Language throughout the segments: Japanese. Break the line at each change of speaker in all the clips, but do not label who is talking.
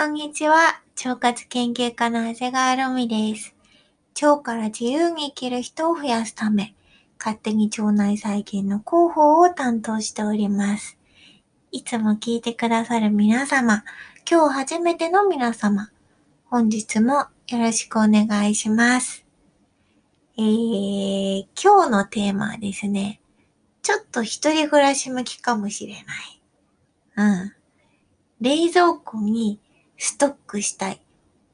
こんにちは。腸活研究家の長谷川ロミです。腸から自由に生きる人を増やすため、勝手に腸内再建の広報を担当しております。いつも聞いてくださる皆様、今日初めての皆様、本日もよろしくお願いします。えー、今日のテーマはですね、ちょっと一人暮らし向きかもしれない。うん。冷蔵庫にストックしたい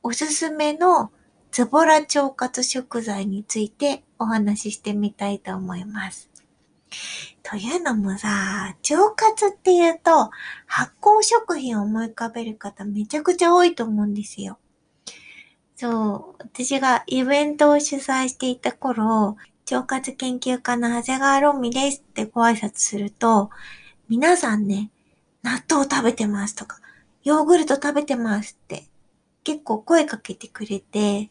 おすすめのズボラ腸活食材についてお話ししてみたいと思います。というのもさ、腸活って言うと発酵食品を思い浮かべる方めちゃくちゃ多いと思うんですよ。そう、私がイベントを主催していた頃、腸活研究家の長谷川ロミですってご挨拶すると、皆さんね、納豆食べてますとか、ヨーグルト食べてますって結構声かけてくれて、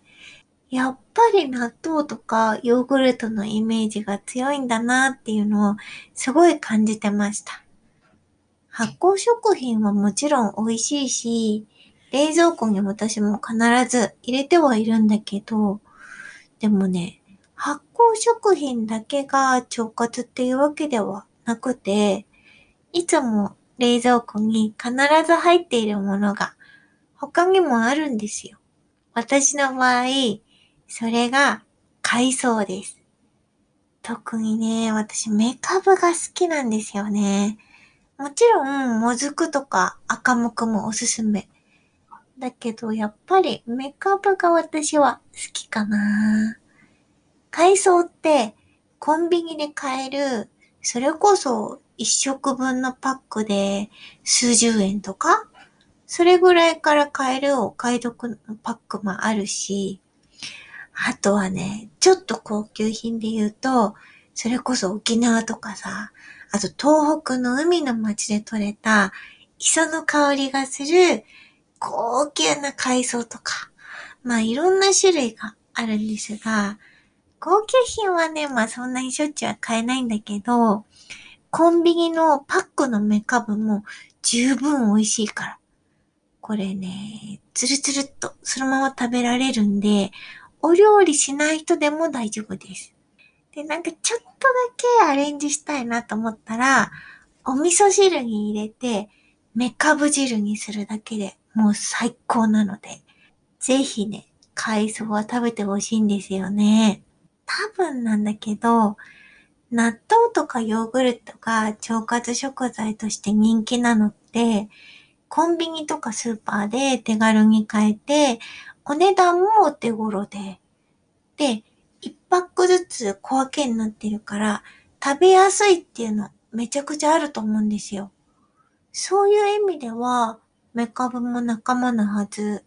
やっぱり納豆とかヨーグルトのイメージが強いんだなっていうのをすごい感じてました。発酵食品はもちろん美味しいし、冷蔵庫に私も必ず入れてはいるんだけど、でもね、発酵食品だけが腸活っていうわけではなくて、いつも冷蔵庫に必ず入っているものが他にもあるんですよ。私の場合、それが海藻です。特にね、私メカブが好きなんですよね。もちろん、もずくとか赤目もおすすめ。だけど、やっぱりメカブが私は好きかな。海藻ってコンビニで買える、それこそ一食分のパックで数十円とか、それぐらいから買えるお買い得のパックもあるし、あとはね、ちょっと高級品で言うと、それこそ沖縄とかさ、あと東北の海の町で採れた磯の香りがする高級な海藻とか、まあいろんな種類があるんですが、高級品はね、まあそんなにしょっちゅうは買えないんだけど、コンビニのパックのメカブも十分美味しいから。これね、つるつるっとそのまま食べられるんで、お料理しない人でも大丈夫です。で、なんかちょっとだけアレンジしたいなと思ったら、お味噌汁に入れて、メカブ汁にするだけでもう最高なので、ぜひね、海藻は食べてほしいんですよね。多分なんだけど、納豆とかヨーグルトが腸活食材として人気なのって、コンビニとかスーパーで手軽に買えて、お値段もお手頃で、で、1パックずつ小分けになってるから、食べやすいっていうのめちゃくちゃあると思うんですよ。そういう意味では、メカブも仲間なはず。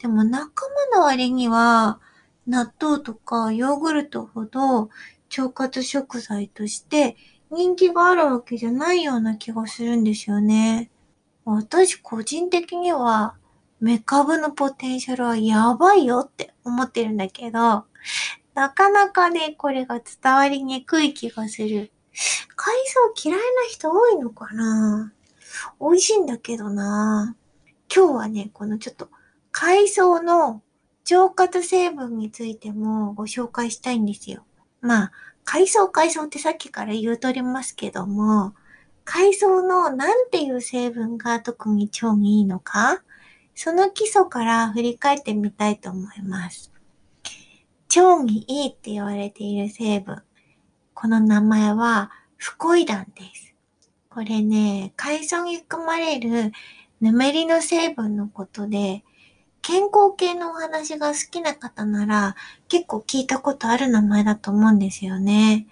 でも仲間の割には、納豆とかヨーグルトほど腸活食材として人気があるわけじゃないような気がするんですよね。私個人的にはメカブのポテンシャルはやばいよって思ってるんだけど、なかなかね、これが伝わりにくい気がする。海藻嫌いな人多いのかな？美味しいんだけどな今日はね、このちょっと海藻の腸活成分についてもご紹介したいんですよ。まあ、海藻海藻ってさっきから言うとりますけども、海藻の何ていう成分が特に腸にいいのか、その基礎から振り返ってみたいと思います。腸にいいって言われている成分。この名前は、フコイダンです。これね、海藻に含まれるぬめりの成分のことで、健康系のお話が好きな方なら結構聞いたことある名前だと思うんですよね。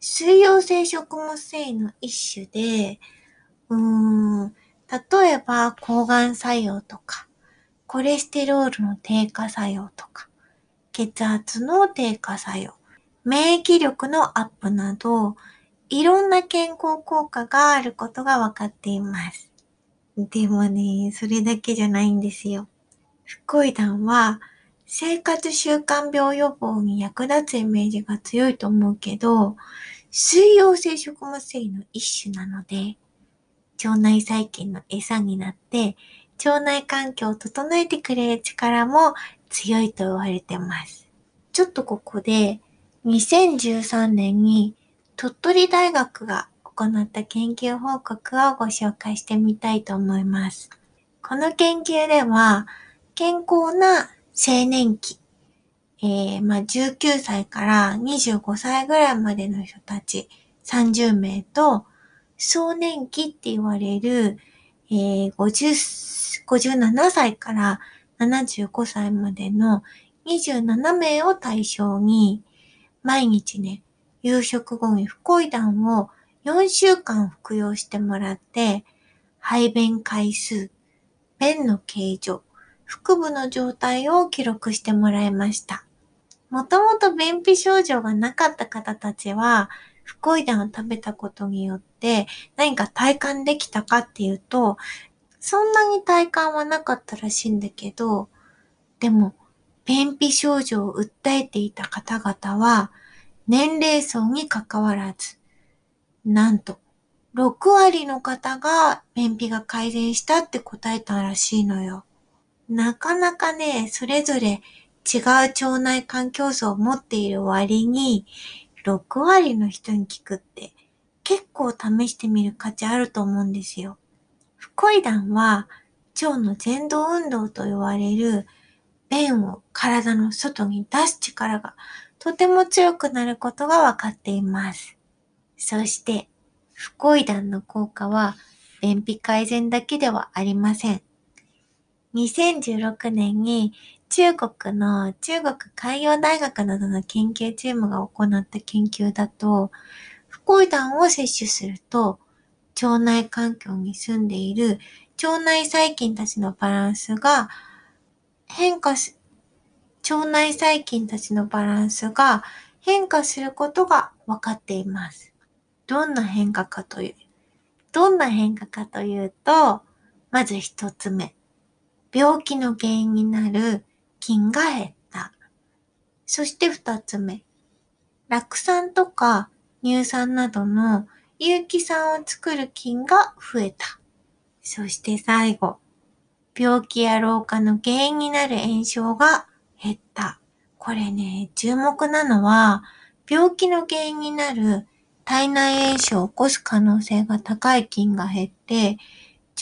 水溶性食物繊維の一種で、うーん、例えば抗がん作用とか、コレステロールの低下作用とか、血圧の低下作用、免疫力のアップなど、いろんな健康効果があることが分かっています。でもね、それだけじゃないんですよ。フコイダンは生活習慣病予防に役立つイメージが強いと思うけど、水溶性食物繊維の一種なので、腸内細菌の餌になって腸内環境を整えてくれる力も強いと言われてます。ちょっとここで2013年に鳥取大学が行った研究報告をご紹介してみたいと思います。この研究では、健康な青年期、えー、まあ、19歳から25歳ぐらいまでの人たち30名と、壮年期って言われる、えー、50、57歳から75歳までの27名を対象に、毎日ね、夕食後に不恋弾を4週間服用してもらって、排便回数、便の形状、腹部の状態を記録してもらいました。もともと便秘症状がなかった方たちは、不恋弾を食べたことによって何か体感できたかっていうと、そんなに体感はなかったらしいんだけど、でも、便秘症状を訴えていた方々は、年齢層に関わらず、なんと、6割の方が便秘が改善したって答えたらしいのよ。なかなかね、それぞれ違う腸内環境層を持っている割に、6割の人に聞くって結構試してみる価値あると思うんですよ。不恋弾は腸の前動運動と言われる便を体の外に出す力がとても強くなることが分かっています。そして、不恋弾の効果は便秘改善だけではありません。2016年に中国の中国海洋大学などの研究チームが行った研究だと、不恋弾を摂取すると、腸内環境に住んでいる腸内細菌たちのバランスが変化し、腸内細菌たちのバランスが変化することが分かっています。どんな変化かという、どんな変化かというと、まず一つ目。病気の原因になる菌が減った。そして二つ目。酪酸とか乳酸などの有機酸を作る菌が増えた。そして最後。病気や老化の原因になる炎症が減った。これね、注目なのは、病気の原因になる体内炎症を起こす可能性が高い菌が減って、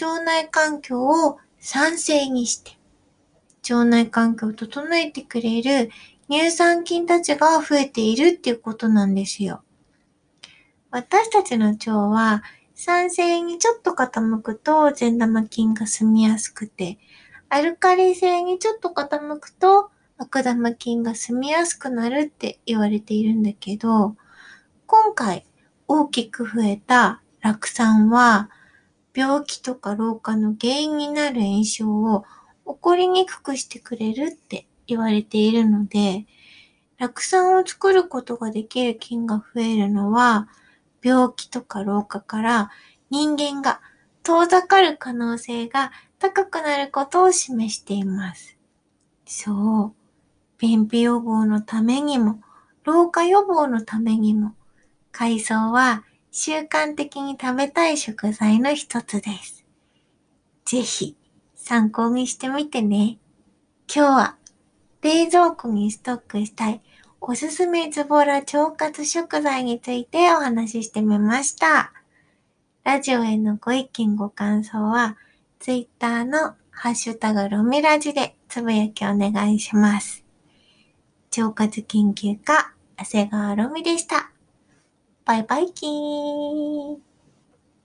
腸内環境を酸性にして、腸内環境を整えてくれる乳酸菌たちが増えているっていうことなんですよ。私たちの腸は酸性にちょっと傾くと善玉菌が住みやすくて、アルカリ性にちょっと傾くと悪玉菌が住みやすくなるって言われているんだけど、今回大きく増えた酪酸は、病気とか老化の原因になる炎症を起こりにくくしてくれるって言われているので、酪酸を作ることができる菌が増えるのは、病気とか老化から人間が遠ざかる可能性が高くなることを示しています。そう。便秘予防のためにも、老化予防のためにも、海藻は習慣的に食べたい食材の一つです。ぜひ参考にしてみてね。今日は冷蔵庫にストックしたいおすすめズボラ腸活食材についてお話ししてみました。ラジオへのご意見ご感想は、ツイッターのハッシュタグロミラジでつぶやきお願いします。腸活研究家、長谷川ロミでした。バイバイキーン。